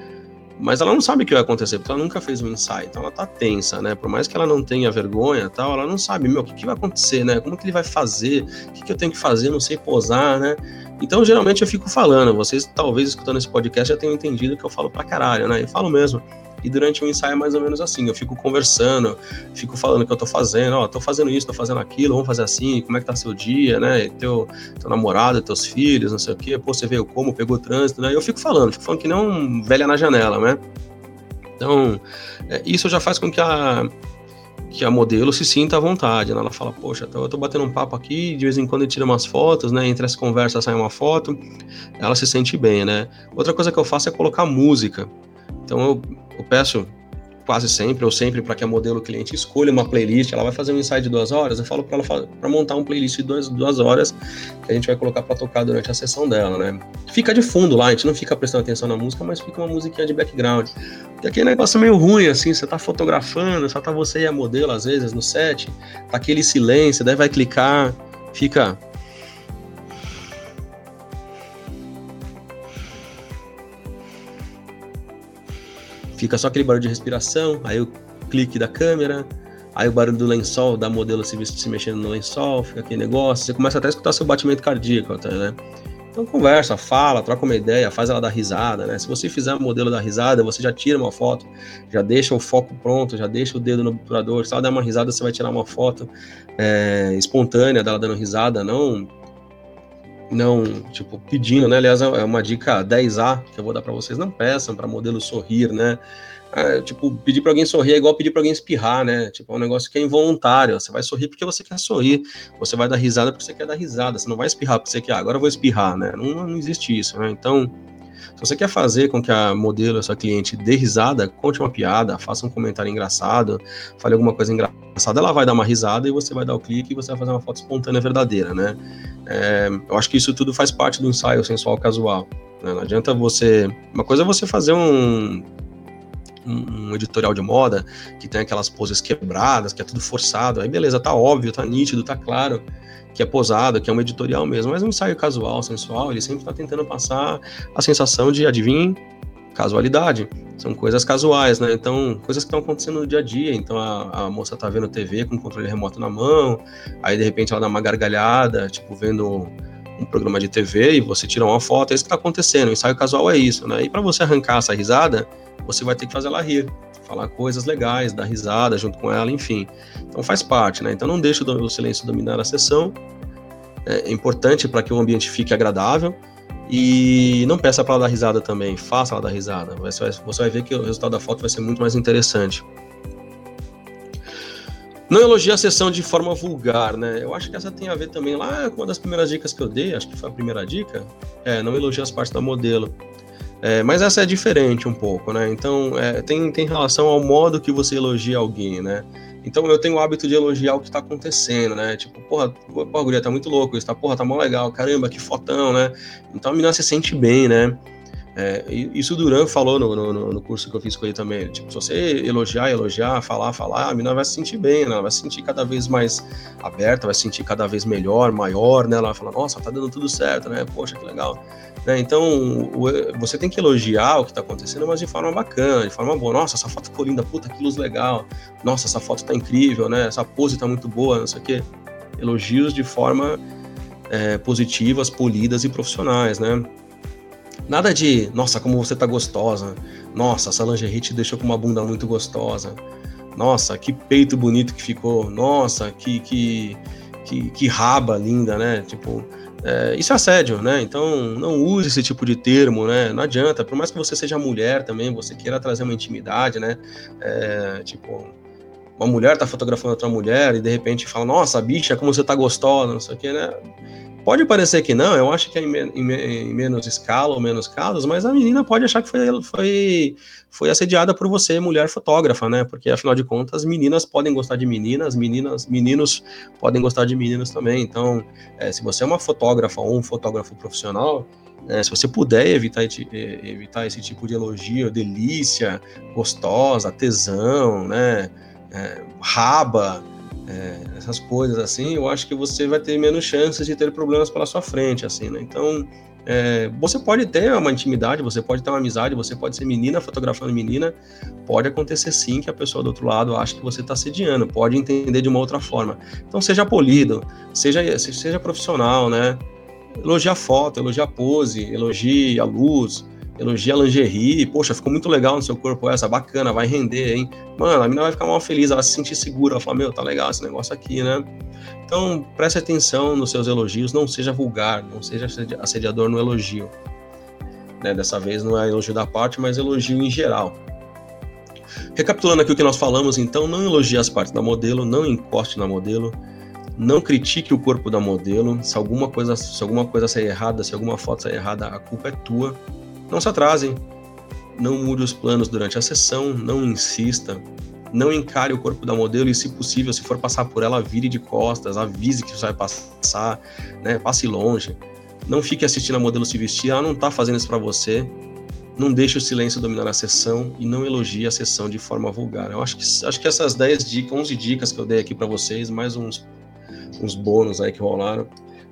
mas ela não sabe o que vai acontecer, porque ela nunca fez um ensaio, então ela tá tensa, né? Por mais que ela não tenha vergonha tal, ela não sabe, meu, o que, que vai acontecer, né? Como que ele vai fazer? O que, que eu tenho que fazer? Não sei posar, né? Então, geralmente eu fico falando, vocês talvez escutando esse podcast já tenham entendido que eu falo pra caralho, né? Eu falo mesmo. E durante o ensaio é mais ou menos assim, eu fico conversando, fico falando o que eu tô fazendo, ó, tô fazendo isso, tô fazendo aquilo, vamos fazer assim, como é que tá seu dia, né? Teu, teu namorado, teus filhos, não sei o quê, pô, você veio como, pegou trânsito, né? Eu fico falando, fico falando que nem um velha na janela, né? Então, é, isso já faz com que a, que a modelo se sinta à vontade, né? Ela fala, poxa, então eu tô batendo um papo aqui, de vez em quando eu tiro umas fotos, né? Entre as conversas sai uma foto, ela se sente bem, né? Outra coisa que eu faço é colocar música. Então eu, eu peço quase sempre ou sempre para que a modelo cliente escolha uma playlist. Ela vai fazer um ensaio de duas horas, eu falo para ela para montar um playlist de duas, duas horas que a gente vai colocar para tocar durante a sessão dela, né? Fica de fundo lá, a gente não fica prestando atenção na música, mas fica uma musiquinha de background. E aquele negócio meio ruim, assim, você tá fotografando, só tá você e a modelo às vezes no set, tá aquele silêncio, daí vai clicar, fica fica só aquele barulho de respiração, aí o clique da câmera, aí o barulho do lençol, da modelo se, se mexendo no lençol, fica aquele negócio, você começa até a escutar seu batimento cardíaco, né? Então conversa, fala, troca uma ideia, faz ela dar risada, né? Se você fizer o modelo da risada, você já tira uma foto, já deixa o foco pronto, já deixa o dedo no obturador. Se ela der uma risada, você vai tirar uma foto é, espontânea dela dando risada, não não, tipo, pedindo, né? Aliás, é uma dica 10A que eu vou dar para vocês. Não peçam para modelo sorrir, né? É, tipo, pedir para alguém sorrir é igual pedir para alguém espirrar, né? Tipo, é um negócio que é involuntário. Você vai sorrir porque você quer sorrir. Você vai dar risada porque você quer dar risada. Você não vai espirrar porque você quer, ah, agora eu vou espirrar, né? Não, não existe isso, né? Então, se você quer fazer com que a modelo, a sua cliente, dê risada, conte uma piada, faça um comentário engraçado, fale alguma coisa engraçada, ela vai dar uma risada e você vai dar o clique e você vai fazer uma foto espontânea verdadeira, né? É, eu acho que isso tudo faz parte do ensaio sensual casual. Né? Não adianta você. Uma coisa é você fazer um, um, editorial de moda que tem aquelas poses quebradas, que é tudo forçado. Aí beleza, tá óbvio, tá nítido, tá claro que é posado, que é um editorial mesmo, mas um ensaio casual, sensual, ele sempre está tentando passar a sensação de, adivinha, casualidade. São coisas casuais, né? Então, coisas que estão acontecendo no dia a dia. Então, a, a moça tá vendo TV com o controle remoto na mão, aí de repente ela dá uma gargalhada, tipo, vendo um programa de TV e você tira uma foto, é isso que está acontecendo. O ensaio casual é isso, né? E para você arrancar essa risada, você vai ter que fazer ela rir, falar coisas legais, dar risada junto com ela, enfim. Então faz parte, né? Então não deixe o silêncio dominar a sessão. É importante para que o ambiente fique agradável. E não peça para ela dar risada também, faça ela dar risada. Você vai, você vai ver que o resultado da foto vai ser muito mais interessante. Não elogie a sessão de forma vulgar, né? Eu acho que essa tem a ver também lá com uma das primeiras dicas que eu dei, acho que foi a primeira dica. É, não elogie as partes da modelo. É, mas essa é diferente um pouco, né? Então, é, tem, tem relação ao modo que você elogia alguém, né? Então, eu tenho o hábito de elogiar o que tá acontecendo, né? Tipo, porra, porra, guria, tá muito louco isso, tá? Porra, tá mó legal, caramba, que fotão, né? Então, a menina se sente bem, né? É, isso o Duran falou no, no, no, curso que eu fiz com ele também. Tipo, se você elogiar, elogiar, falar, falar, a menina vai se sentir bem, né? Ela vai se sentir cada vez mais aberta, vai se sentir cada vez melhor, maior, né? Ela vai falar, nossa, tá dando tudo certo, né? Poxa, que legal. Né? Então, você tem que elogiar o que está acontecendo, mas de forma bacana, de forma boa. Nossa, essa foto ficou linda, puta, que luz legal. Nossa, essa foto tá incrível, né? Essa pose tá muito boa, não sei o quê. Elogios de forma é, positivas, polidas e profissionais, né? Nada de, nossa, como você tá gostosa. Nossa, essa lingerie te deixou com uma bunda muito gostosa. Nossa, que peito bonito que ficou. Nossa, que, que, que, que raba linda, né? Tipo, é, isso é assédio, né? Então não use esse tipo de termo, né? Não adianta, por mais que você seja mulher também, você queira trazer uma intimidade, né? É, tipo, uma mulher tá fotografando outra mulher e de repente fala, nossa, bicha, como você tá gostosa, não sei o que, né? Pode parecer que não, eu acho que é em, em, em, menos escala ou menos casos, mas a menina pode achar que foi, foi, foi assediada por você, mulher fotógrafa, né? Porque afinal de contas, meninas podem gostar de meninas, meninas, meninos podem gostar de meninos também. Então, é, se você é uma fotógrafa ou um fotógrafo profissional, é, se você puder evitar, evitar esse tipo de elogio, delícia, gostosa, tesão, né? É, raba, é, essas coisas assim, eu acho que você vai ter menos chances de ter problemas pela sua frente, assim, né? Então, é, você pode ter uma intimidade, você pode ter uma amizade, você pode ser menina fotografando menina, pode acontecer sim que a pessoa do outro lado acha que você está sediando, pode entender de uma outra forma. Então, seja polido, seja, seja profissional, né? Elogie a foto, elogie a pose, elogie a luz, elogia a lingerie, poxa, ficou muito legal no seu corpo essa, bacana, vai render, hein? Mano, a menina vai ficar mal feliz, ela vai se sentir segura, ela fala, meu, tá legal esse negócio aqui, né? Então, preste atenção nos seus elogios, não seja vulgar, não seja assediador no elogio. Né? Dessa vez não é elogio da parte, mas elogio em geral. Recapitulando aqui o que nós falamos, então, não elogie as partes da modelo, não encoste na modelo, não critique o corpo da modelo. Se alguma coisa, se alguma coisa sair errada, se alguma foto sair errada, a culpa é tua. Não se atrasem, não mude os planos durante a sessão, não insista, não encare o corpo da modelo e, se possível, se for passar por ela, vire de costas, avise que você vai passar, né? passe longe. Não fique assistindo a modelo se vestir, ela não está fazendo isso para você. Não deixe o silêncio dominar a sessão e não elogie a sessão de forma vulgar. Eu acho que, acho que essas 10 dicas, 11 dicas que eu dei aqui para vocês, mais uns, uns bônus aí que rolaram,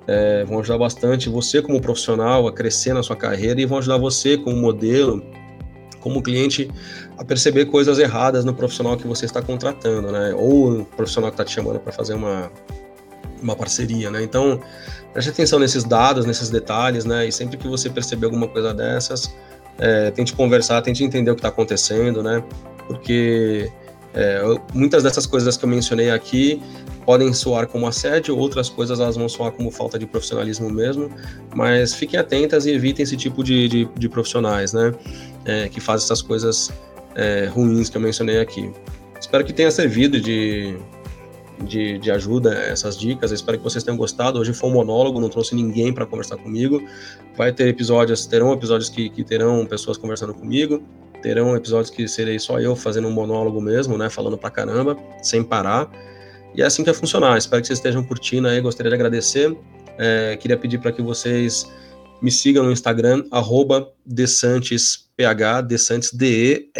é, vão ajudar bastante você como profissional a crescer na sua carreira e vão ajudar você como modelo, como cliente, a perceber coisas erradas no profissional que você está contratando, né? Ou o profissional que está te chamando para fazer uma, uma parceria, né? Então, preste atenção nesses dados, nesses detalhes, né? E sempre que você perceber alguma coisa dessas, é, tente conversar, tente entender o que está acontecendo, né? Porque é, muitas dessas coisas que eu mencionei aqui podem soar como assédio, outras coisas elas vão soar como falta de profissionalismo mesmo, mas fiquem atentas e evitem esse tipo de, de, de profissionais, né? É, que fazem essas coisas é, ruins que eu mencionei aqui. Espero que tenha servido de, de, de, ajuda essas dicas. Espero que vocês tenham gostado. Hoje foi um monólogo, não trouxe ninguém para conversar comigo. Vai ter episódios, terão episódios que, que terão pessoas conversando comigo. Terão episódios que serei só eu fazendo um monólogo mesmo, né? Falando pra caramba, sem parar. E é assim que vai funcionar. Espero que vocês estejam curtindo aí. Gostaria de agradecer. É, queria pedir para que vocês me sigam no Instagram, arroba DeSantesPH, DeSantis, D-E-S-A-N-T-I-S-P-H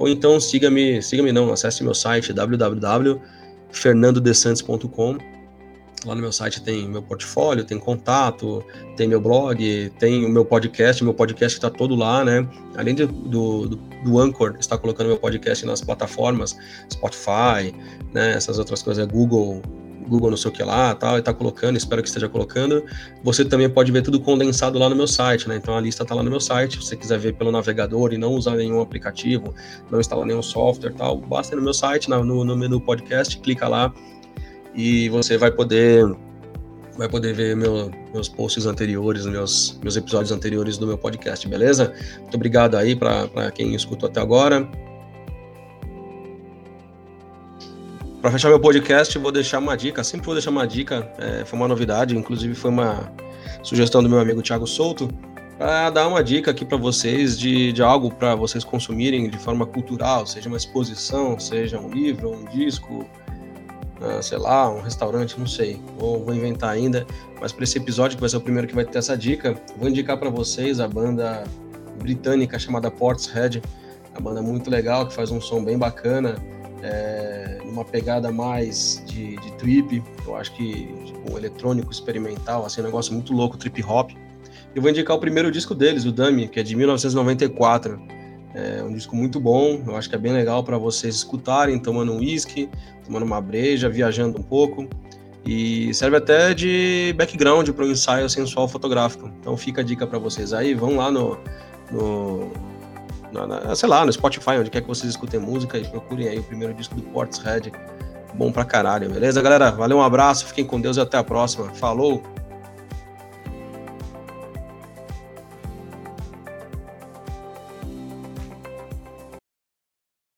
ou então siga-me, siga-me não, acesse meu site www.fernandodesantos.com. Lá no meu site tem meu portfólio, tem contato, tem meu blog, tem o meu podcast, meu podcast está todo lá, né? Além de, do, do, do Anchor, está colocando meu podcast nas plataformas Spotify, né? Essas outras coisas, Google, Google não sei o que lá, tal, e tá colocando, espero que esteja colocando. Você também pode ver tudo condensado lá no meu site, né? Então a lista tá lá no meu site. Se você quiser ver pelo navegador e não usar nenhum aplicativo, não instalar nenhum software, tal, basta ir no meu site, no, no menu podcast, clica lá e você vai poder vai poder ver meu, meus posts anteriores, meus, meus episódios anteriores do meu podcast, beleza? Muito obrigado aí para quem escutou até agora. Para fechar meu podcast, vou deixar uma dica. Sempre vou deixar uma dica. É, foi uma novidade, inclusive foi uma sugestão do meu amigo Thiago Souto, para dar uma dica aqui para vocês de, de algo para vocês consumirem de forma cultural, seja uma exposição, seja um livro, um disco, uh, sei lá, um restaurante, não sei. Vou, vou inventar ainda. Mas para esse episódio, que vai ser o primeiro que vai ter essa dica, vou indicar para vocês a banda britânica chamada Portishead. É uma banda muito legal que faz um som bem bacana é, uma pegada mais de, de trip, eu acho que tipo, um eletrônico experimental, assim, um negócio muito louco, trip hop. Eu vou indicar o primeiro disco deles, o Dummy, que é de 1994. É um disco muito bom, eu acho que é bem legal para vocês escutarem, tomando um whisky, tomando uma breja, viajando um pouco. E serve até de background para um ensaio sensual fotográfico. Então fica a dica para vocês aí, vão lá no, no na, na, sei lá, no Spotify, onde quer que vocês escutem música e procurem aí o primeiro disco do Portishead. Bom pra caralho, beleza, galera? Valeu, um abraço, fiquem com Deus e até a próxima. Falou!